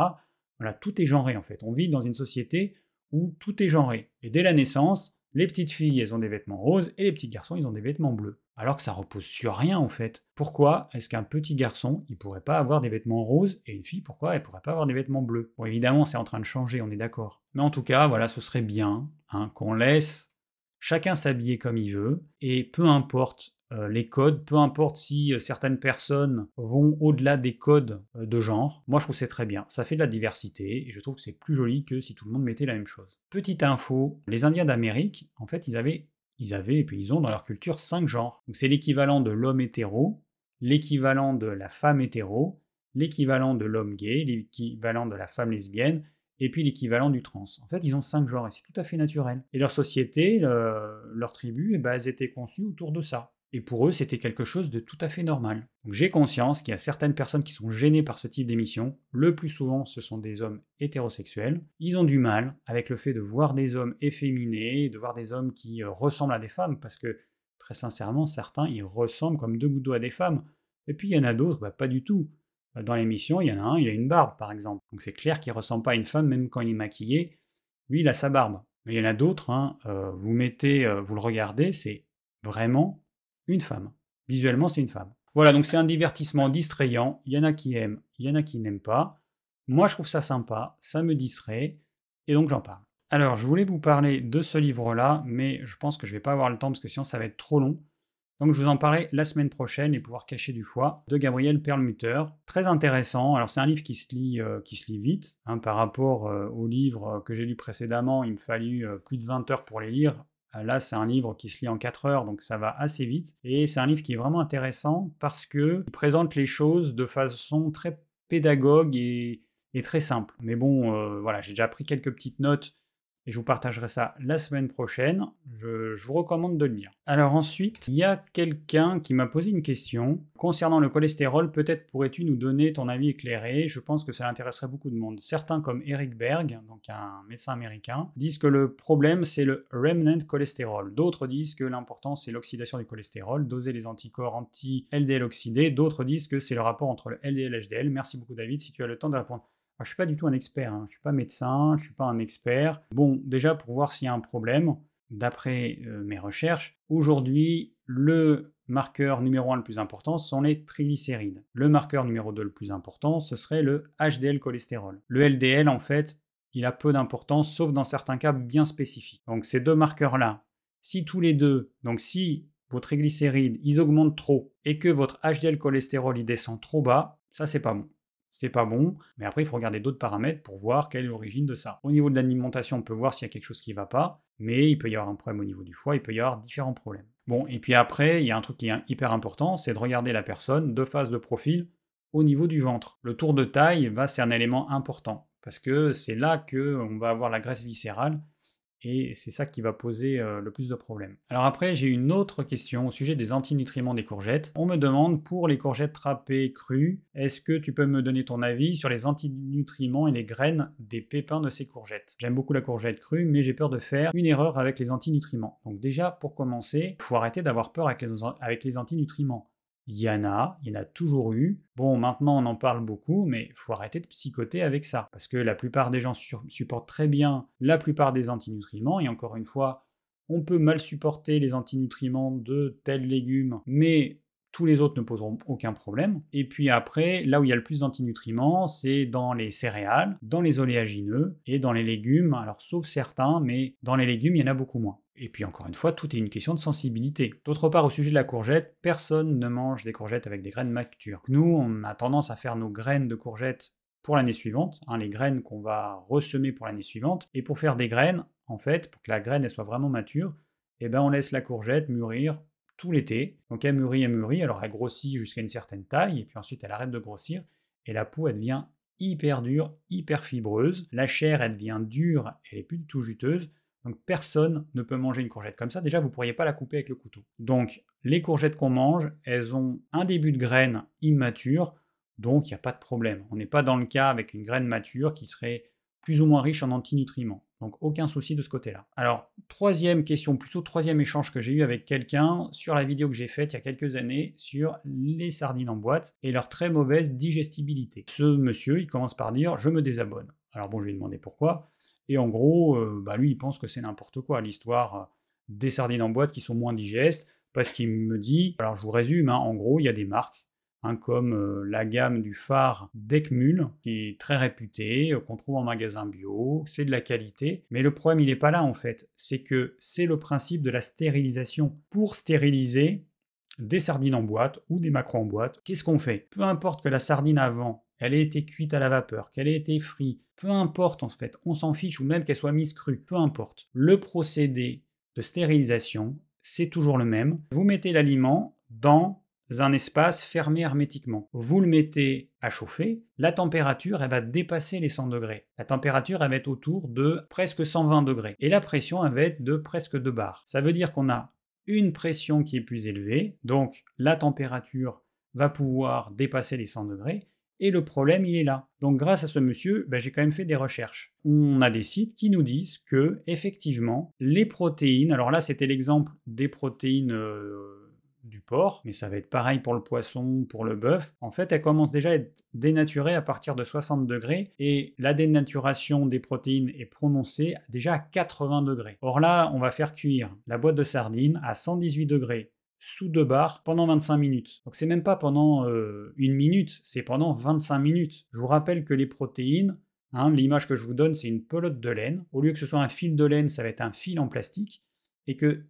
Voilà, tout est genré en fait. On vit dans une société où tout est genré. Et dès la naissance, les petites filles, elles ont des vêtements roses et les petits garçons, ils ont des vêtements bleus. alors que ça repose sur rien en fait. Pourquoi est-ce qu'un petit garçon, il pourrait pas avoir des vêtements roses et une fille, pourquoi elle pourrait pas avoir des vêtements bleus? Bon, évidemment, c'est en train de changer, on est d'accord. Mais en tout cas, voilà, ce serait bien hein, qu'on laisse chacun s'habiller comme il veut, et peu importe les codes, peu importe si euh, certaines personnes vont au-delà des codes euh, de genre, moi je trouve c'est très bien. Ça fait de la diversité, et je trouve que c'est plus joli que si tout le monde mettait la même chose. Petite info, les Indiens d'Amérique, en fait, ils avaient, ils avaient, et puis ils ont dans leur culture cinq genres. C'est l'équivalent de l'homme hétéro, l'équivalent de la femme hétéro, l'équivalent de l'homme gay, l'équivalent de la femme lesbienne, et puis l'équivalent du trans. En fait, ils ont cinq genres et c'est tout à fait naturel. Et leur société, leur tribu, eh ben, elles étaient conçues autour de ça. Et pour eux, c'était quelque chose de tout à fait normal. J'ai conscience qu'il y a certaines personnes qui sont gênées par ce type d'émission. Le plus souvent, ce sont des hommes hétérosexuels. Ils ont du mal avec le fait de voir des hommes efféminés, de voir des hommes qui euh, ressemblent à des femmes, parce que très sincèrement, certains, ils ressemblent comme deux gouttes d'eau à des femmes. Et puis il y en a d'autres, bah, pas du tout. Dans l'émission, il y en a un, il a une barbe, par exemple. Donc c'est clair qu'il ressemble pas à une femme, même quand il est maquillé. Lui, il a sa barbe. Mais il y en a d'autres, hein, euh, vous mettez, euh, vous le regardez, c'est vraiment une femme. Visuellement, c'est une femme. Voilà, donc c'est un divertissement distrayant. Il y en a qui aiment, il y en a qui n'aiment pas. Moi, je trouve ça sympa, ça me distrait, et donc j'en parle. Alors, je voulais vous parler de ce livre-là, mais je pense que je ne vais pas avoir le temps parce que sinon ça va être trop long. Donc je vous en parlerai la semaine prochaine, Les pouvoirs cachés du foie, de Gabriel Perlmutter. Très intéressant. Alors c'est un livre qui se lit, euh, vite. Hein, par rapport euh, au livre que j'ai lu précédemment, il me fallut euh, plus de 20 heures pour les lire. Là, c'est un livre qui se lit en 4 heures, donc ça va assez vite. Et c'est un livre qui est vraiment intéressant parce qu'il présente les choses de façon très pédagogue et, très simple. Mais bon, voilà, j'ai déjà pris quelques petites notes et je vous partagerai ça la semaine prochaine. Je, vous recommande de le lire. Alors ensuite, il y a quelqu'un qui m'a posé une question concernant le cholestérol. Peut-être pourrais-tu nous donner ton avis éclairé? Je pense que ça intéresserait beaucoup de monde. Certains, comme Eric Berg, donc un médecin américain, disent que le problème c'est le remnant cholestérol. D'autres disent que l'important c'est l'oxydation du cholestérol, doser les anticorps anti-LDL oxydés. D'autres disent que c'est le rapport entre le LDL et HDL. Merci beaucoup David, si tu as le temps de répondre je ne suis pas du tout un expert, hein. je suis pas médecin, je ne suis pas un expert. Bon, déjà pour voir s'il y a un problème, d'après euh, mes recherches, aujourd'hui, le marqueur numéro 1 le plus important sont les triglycérides. Le marqueur numéro 2 le plus important, ce serait le HDL cholestérol. Le LDL, en fait, il a peu d'importance, sauf dans certains cas bien spécifiques. Donc ces deux marqueurs-là, si tous les deux, donc si vos triglycérides, ils augmentent trop et que votre HDL cholestérol, il descend trop bas, ça c'est pas bon c'est pas bon, mais après il faut regarder d'autres paramètres pour voir quelle est l'origine de ça. Au niveau de l'alimentation, on peut voir s'il y a quelque chose qui ne va pas, mais il peut y avoir un problème au niveau du foie, il peut y avoir différents problèmes. Bon, et puis après, il y a un truc qui est hyper important, c'est de regarder la personne de face de profil au niveau du ventre. Le tour de taille va c'est un élément important parce que c'est là que on va avoir la graisse viscérale et c'est ça qui va poser euh, le plus de problèmes. Alors après, j'ai une autre question au sujet des antinutriments des courgettes. On me demande pour les courgettes râpées crues, est-ce que tu peux me donner ton avis sur les antinutriments et les graines des pépins de ces courgettes? J'aime beaucoup la courgette crue, mais j'ai peur de faire une erreur avec les antinutriments. Donc déjà, pour commencer, il faut arrêter d'avoir peur avec les, avec les antinutriments. Il y en a, il y en a toujours eu. Bon, maintenant on en parle beaucoup, mais faut arrêter de psychoter avec ça. Parce que la plupart des gens supportent très bien la plupart des antinutriments, et encore une fois, on peut mal supporter les antinutriments de tels légumes, mais tous les autres ne poseront aucun problème. Et puis après, là où il y a le plus d'antinutriments, c'est dans les céréales, dans les oléagineux et dans les légumes. Alors sauf certains, mais dans les légumes, il y en a beaucoup moins. Et puis encore une fois, tout est une question de sensibilité. D'autre part, au sujet de la courgette, personne ne mange des courgettes avec des graines matures. Nous, on a tendance à faire nos graines de courgettes pour l'année suivante, hein, les graines qu'on va ressemer pour l'année suivante. Et pour faire des graines, en fait, pour que la graine soit vraiment mature, eh ben on laisse la courgette mûrir tout l'été. Donc elle mûrit, elle mûrit, alors elle grossit jusqu'à une certaine taille, et puis ensuite elle arrête de grossir, et la peau elle devient hyper dure, hyper fibreuse. La chair elle devient dure, elle est plus du tout juteuse. Donc personne ne peut manger une courgette comme ça. Déjà, vous ne pourriez pas la couper avec le couteau. Donc les courgettes qu'on mange, elles ont un début de graine immature, donc il n'y a pas de problème. On n'est pas dans le cas avec une graine mature qui serait plus ou moins riche en antinutriments. Donc aucun souci de ce côté-là. Alors, troisième question, plutôt troisième échange que j'ai eu avec quelqu'un sur la vidéo que j'ai faite il y a quelques années sur les sardines en boîte et leur très mauvaise digestibilité. Ce monsieur, il commence par dire je me désabonne. Alors bon, je lui ai pourquoi. Et en gros, euh, bah lui, il pense que c'est n'importe quoi, l'histoire euh, des sardines en boîte qui sont moins digestes, Parce qu'il me dit, alors je vous résume, hein, en gros, il y a des marques Hein, comme euh, la gamme du phare d'Ekmul, qui est très réputée, qu'on trouve en magasin bio, c'est de la qualité. Mais le problème, il n'est pas là en fait. C'est que c'est le principe de la stérilisation. Pour stériliser des sardines en boîte ou des macros en boîte, qu'est-ce qu'on fait? Peu importe que la sardine avant, elle ait été cuite à la vapeur, qu'elle ait été frite, peu importe en fait, on s'en fiche, ou même qu'elle soit mise crue, peu importe. Le procédé de stérilisation, c'est toujours le même. Vous mettez l'aliment dans un espace fermé hermétiquement. Vous le mettez à chauffer, la température elle va dépasser les 100 degrés. La température elle va être autour de presque 120 degrés et la pression elle va être de presque 2 bars. Ça veut dire qu'on a une pression qui est plus élevée, donc la température va pouvoir dépasser les 100 degrés et le problème il est là. Donc grâce à ce monsieur, ben, j'ai quand même fait des recherches. On a des sites qui nous disent que effectivement les protéines, alors là c'était l'exemple des protéines euh, du porc, mais ça va être pareil pour le poisson, pour le bœuf. En fait, elle commence déjà à être dénaturée à partir de 60 degrés et la dénaturation des protéines est prononcée déjà à 80 degrés. Or là, on va faire cuire la boîte de sardines à 118 degrés sous deux barres pendant 25 minutes. Donc c'est même pas pendant euh, une minute, c'est pendant 25 minutes. Je vous rappelle que les protéines, hein, l'image que je vous donne, c'est une pelote de laine. Au lieu que ce soit un fil de laine, ça va être un fil en plastique. Et que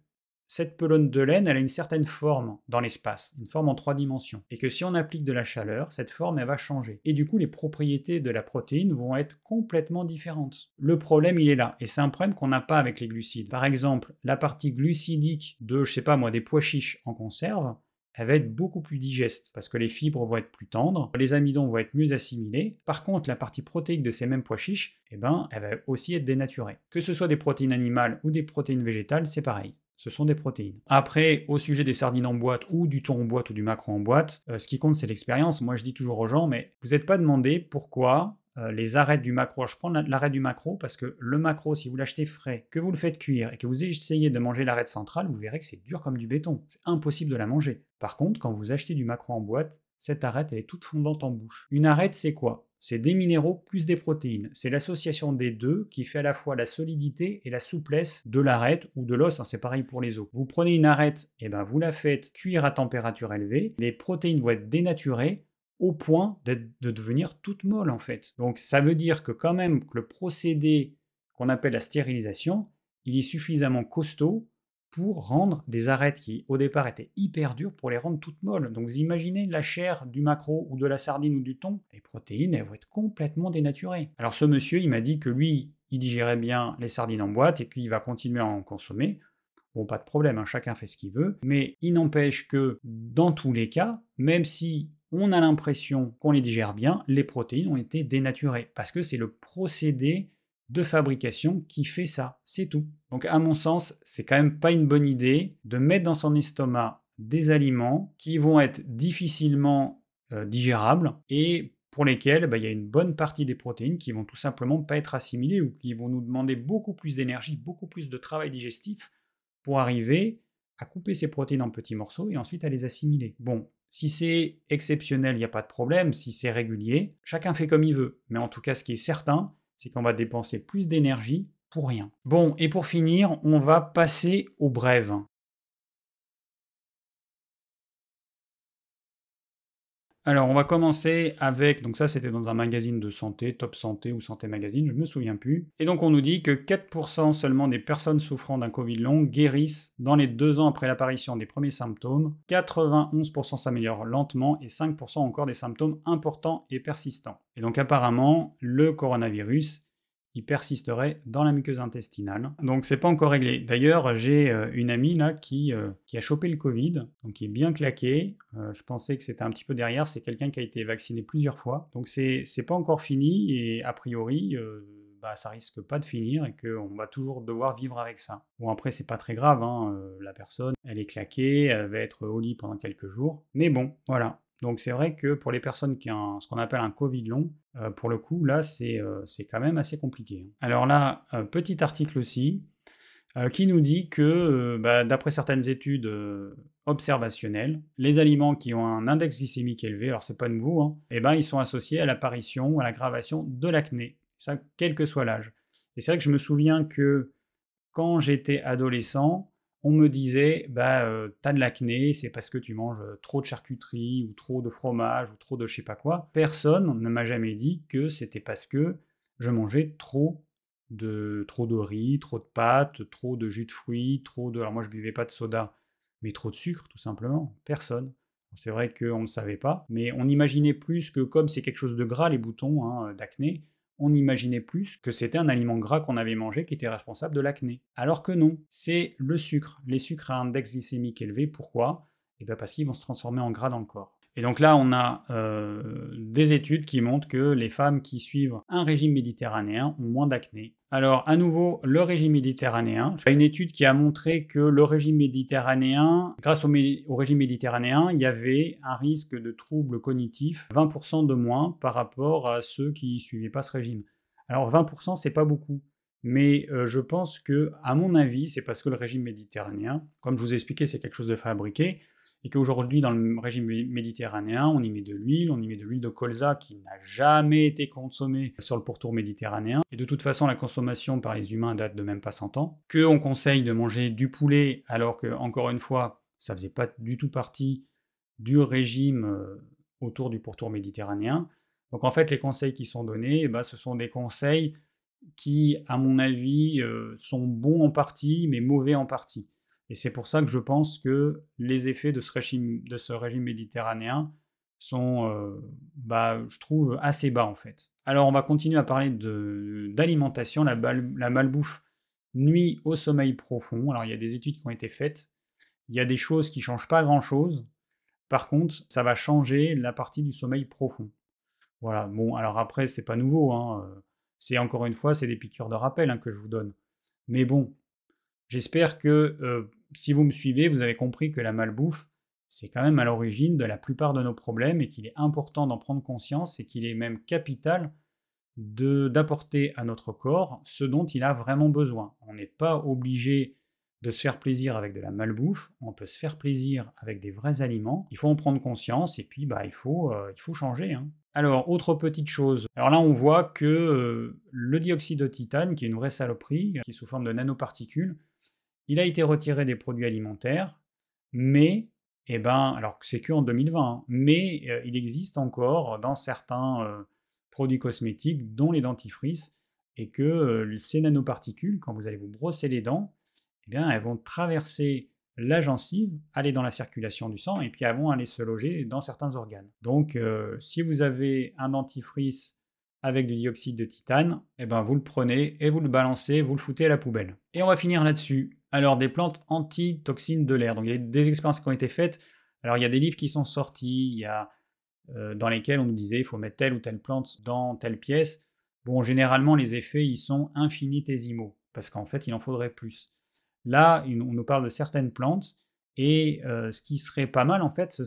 cette pelote de laine, elle a une certaine forme dans l'espace, une forme en trois dimensions. Et que si on applique de la chaleur, cette forme, elle va changer. Et du coup, les propriétés de la protéine vont être complètement différentes. Le problème, il est là. Et c'est un problème qu'on n'a pas avec les glucides. Par exemple, la partie glucidique de, je sais pas moi, des pois chiches en conserve, elle va être beaucoup plus digeste parce que les fibres vont être plus tendres, les amidons vont être mieux assimilés. Par contre, la partie protéique de ces mêmes pois chiches, eh ben, elle va aussi être dénaturée. Que ce soit des protéines animales ou des protéines végétales, c'est pareil ce sont des protéines. Après, au sujet des sardines en boîte ou du thon en boîte ou du macro en boîte, euh, ce qui compte c'est l'expérience. Moi je dis toujours aux gens, mais vous n'êtes pas demandé pourquoi euh, les arêtes du macro. Je prends l'arrêt du macro parce que le macro, si vous l'achetez frais, que vous le faites cuire et que vous essayez de manger l'arête centrale, vous verrez que c'est dur comme du béton. C'est impossible de la manger. Par contre, quand vous achetez du macro en boîte, cette arête elle est toute fondante en bouche. Une arête c'est quoi? C'est des minéraux plus des protéines. C'est l'association des deux qui fait à la fois la solidité et la souplesse de l'arête ou de l'os, hein, c'est pareil pour les os. Vous prenez une arête, et eh ben vous la faites cuire à température élevée, les protéines vont être dénaturées au point de devenir toutes molles en fait. Donc ça veut dire que quand même le procédé qu'on appelle la stérilisation, il est suffisamment costaud pour rendre des arêtes qui au départ étaient hyper dures pour les rendre toutes molles. Donc vous imaginez la chair du macro ou de la sardine ou du thon, les protéines elles vont être complètement dénaturées. Alors ce monsieur il m'a dit que lui il digérait bien les sardines en boîte et qu'il va continuer à en consommer. Bon, pas de problème, hein, chacun fait ce qu'il veut, mais il n'empêche que dans tous les cas, même si on a l'impression qu'on les digère bien, les protéines ont été dénaturées, parce que c'est le procédé de fabrication qui fait ça, c'est tout. Donc à mon sens, c'est quand même pas une bonne idée de mettre dans son estomac des aliments qui vont être difficilement euh, digérables et pour lesquels bah, il y a une bonne partie des protéines qui vont tout simplement pas être assimilées ou qui vont nous demander beaucoup plus d'énergie, beaucoup plus de travail digestif pour arriver à couper ces protéines en petits morceaux et ensuite à les assimiler. Bon, si c'est exceptionnel, il n'y a pas de problème. Si c'est régulier, chacun fait comme il veut. Mais en tout cas, ce qui est certain, c'est qu'on va dépenser plus d'énergie pour rien. Bon, et pour finir, on va passer aux brèves. Alors, on va commencer avec, donc ça c'était dans un magazine de santé, Top Santé ou Santé Magazine, je ne me souviens plus. Et donc on nous dit que 4% seulement des personnes souffrant d'un Covid long guérissent dans les deux ans après l'apparition des premiers symptômes, 91% s'améliorent lentement et 5% encore des symptômes importants et persistants. Et donc apparemment, le coronavirus il persisterait dans la muqueuse intestinale. Donc c'est pas encore réglé. D'ailleurs, j'ai euh, une amie là qui, euh, qui a chopé le Covid, donc qui est bien claqué. Euh, je pensais que c'était un petit peu derrière, c'est quelqu'un qui a été vacciné plusieurs fois. Donc c'est pas encore fini et a priori bah, ça risque pas de finir et qu'on va toujours devoir vivre avec ça. Bon après c'est pas très grave, hein, la personne elle est claquée, elle va être au lit pendant quelques jours. Mais bon, voilà. Donc c'est vrai que pour les personnes qui ont ce qu'on appelle un Covid long, euh, pour le coup, là, c'est euh, quand même assez compliqué. Hein. Alors là, petit article aussi, euh, qui nous dit que, bah, d'après certaines études observationnelles, les aliments qui ont un index glycémique élevé, alors c'est pas nouveau, hein, eh ben, ils sont associés à l'apparition à l'aggravation de l'acné, ça quel que soit l'âge. Et c'est vrai que je me souviens que quand j'étais adolescent, on me disait bah euh, t'as de l'acné, c'est parce que tu manges trop de charcuterie ou trop de fromage ou trop de je sais pas quoi. Personne ne m'a jamais dit que c'était parce que je mangeais trop de trop de riz, trop de pâtes, trop de jus de fruits, trop de alors moi je buvais pas de soda, mais trop de sucre tout simplement. Personne. C'est vrai qu'on ne savait pas, mais on imaginait plus que comme c'est quelque chose de gras les boutons hein, d'acné, on imaginait plus que c'était un aliment gras qu'on avait mangé qui était responsable de l'acné. Alors que non, c'est le sucre. Les sucres à index glycémique élevé, pourquoi? Eh bien parce qu'ils vont se transformer en gras dans le corps. Et donc là, on a euh, des études qui montrent que les femmes qui suivent un régime méditerranéen ont moins d'acné. Alors, à nouveau, le régime méditerranéen. A une étude qui a montré que le régime méditerranéen, grâce au, au, régime méditerranéen, il y avait un risque de troubles cognitifs 20% de moins par rapport à ceux qui ne suivaient pas ce régime. Alors, 20%, c'est pas beaucoup. Mais euh, je pense que, à mon avis, c'est parce que le régime méditerranéen, comme je vous ai expliqué, c'est quelque chose de fabriqué et qu'aujourd'hui, dans le régime méditerranéen, on y met de l'huile, on y met de l'huile de colza qui n'a jamais été consommée sur le pourtour méditerranéen, et de toute façon, la consommation par les humains date de même pas 100 ans, qu'on conseille de manger du poulet, alors que, encore une fois, ça faisait pas du tout partie du régime euh, autour du pourtour méditerranéen. Donc en fait, les conseils qui sont donnés, eh ben, ce sont des conseils qui, à mon avis, euh, sont bons en partie, mais mauvais en partie. Et c'est pour ça que je pense que les effets de ce régime, méditerranéen sont, euh, bah, je trouve, assez bas en fait. Alors on va continuer à parler d'alimentation. La, la malbouffe nuit au sommeil profond. Alors il y a des études qui ont été faites. Il y a des choses qui ne changent pas grand-chose. Par contre, ça va changer la partie du sommeil profond. Voilà, bon, alors après, c'est pas nouveau. Hein. C'est encore une fois, c'est des piqûres de rappel hein, que je vous donne. Mais bon, J'espère que euh, si vous me suivez, vous avez compris que la malbouffe, c'est quand même à l'origine de la plupart de nos problèmes et qu'il est important d'en prendre conscience et qu'il est même capital d'apporter à notre corps ce dont il a vraiment besoin. On n'est pas obligé de se faire plaisir avec de la malbouffe, on peut se faire plaisir avec des vrais aliments, il faut en prendre conscience et puis bah, il, faut, euh, il faut changer. Hein. Alors, autre petite chose, alors là on voit que euh, le dioxyde de titane, qui est une vraie saloperie, qui est sous forme de nanoparticules, il a été retiré des produits alimentaires, mais, eh ben, alors c'est que en 2020, hein, mais euh, il existe encore dans certains euh, produits cosmétiques, dont les dentifrices, et que euh, ces nanoparticules, quand vous allez vous brosser les dents, eh bien, elles vont traverser la gencive, aller dans la circulation du sang, et puis elles vont aller se loger dans certains organes. Donc, si vous avez un dentifrice avec du dioxyde de titane, eh ben vous le prenez et vous le balancez, vous le foutez à la poubelle. Et on va finir là-dessus. Alors des plantes anti-toxines de l'air. Donc il y a des expériences qui ont été faites. Alors il y a des livres qui sont sortis, il y a euh, dans lesquels on nous disait il faut mettre telle ou telle plante dans telle pièce. Bon, généralement les effets ils sont infinitésimaux parce qu'en fait il en faudrait plus. Là, on nous parle de certaines plantes et euh, ce qui serait pas mal, en fait, ce,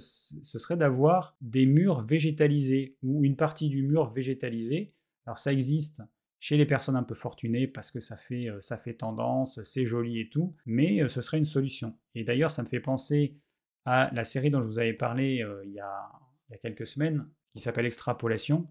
serait d'avoir des murs végétalisés ou une partie du mur végétalisé. Alors ça existe chez les personnes un peu fortunées parce que ça fait, euh, ça fait tendance, c'est joli et tout, mais euh, ce serait une solution. Et d'ailleurs, ça me fait penser à la série dont je vous avais parlé il, y a, il, y a, quelques semaines, qui s'appelle Extrapolation,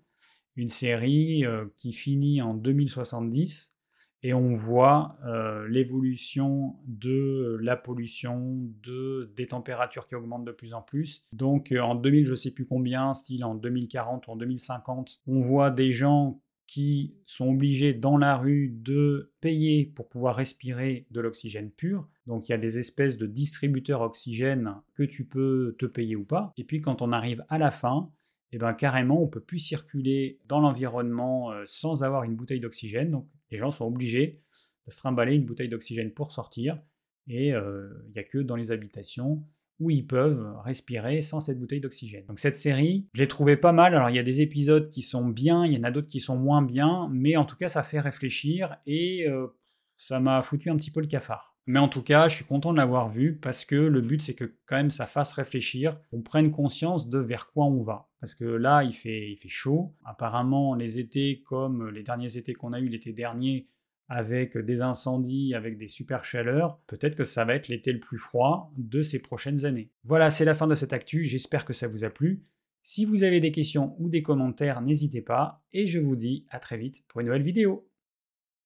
une série qui finit en 2070 et on voit euh, l'évolution de la pollution, de, des températures qui augmentent de plus en plus. Donc euh, en 2000, je ne sais plus combien, style en 2040 ou en 2050, on voit des gens qui sont obligés dans la rue de payer pour pouvoir respirer de l'oxygène pur. Donc il y a des espèces de distributeurs oxygène que tu peux te payer ou pas. Et puis quand on arrive à la fin, eh ben carrément on peut plus circuler dans l'environnement euh, sans avoir une bouteille d'oxygène. Donc les gens sont obligés de se trimballer une bouteille d'oxygène pour sortir. Et euh, il n'y a que dans les habitations où ils peuvent respirer sans cette bouteille d'oxygène. Donc cette série, je l'ai trouvée pas mal. Alors il y a des épisodes qui sont bien, il y en a d'autres qui sont moins bien, mais en tout cas ça fait réfléchir et euh, ça m'a foutu un petit peu le cafard. Mais en tout cas, je suis content de l'avoir vu parce que le but, c'est que quand même ça fasse réfléchir, on prenne conscience de vers quoi on va. Parce que là, il fait, chaud. Apparemment, les étés, comme les derniers étés qu'on a eu l'été dernier, avec des incendies, avec des super chaleurs, peut-être que ça va être l'été le plus froid de ces prochaines années. Voilà, c'est la fin de cette actu. J'espère que ça vous a plu. Si vous avez des questions ou des commentaires, n'hésitez pas. Et je vous dis à très vite pour une nouvelle vidéo.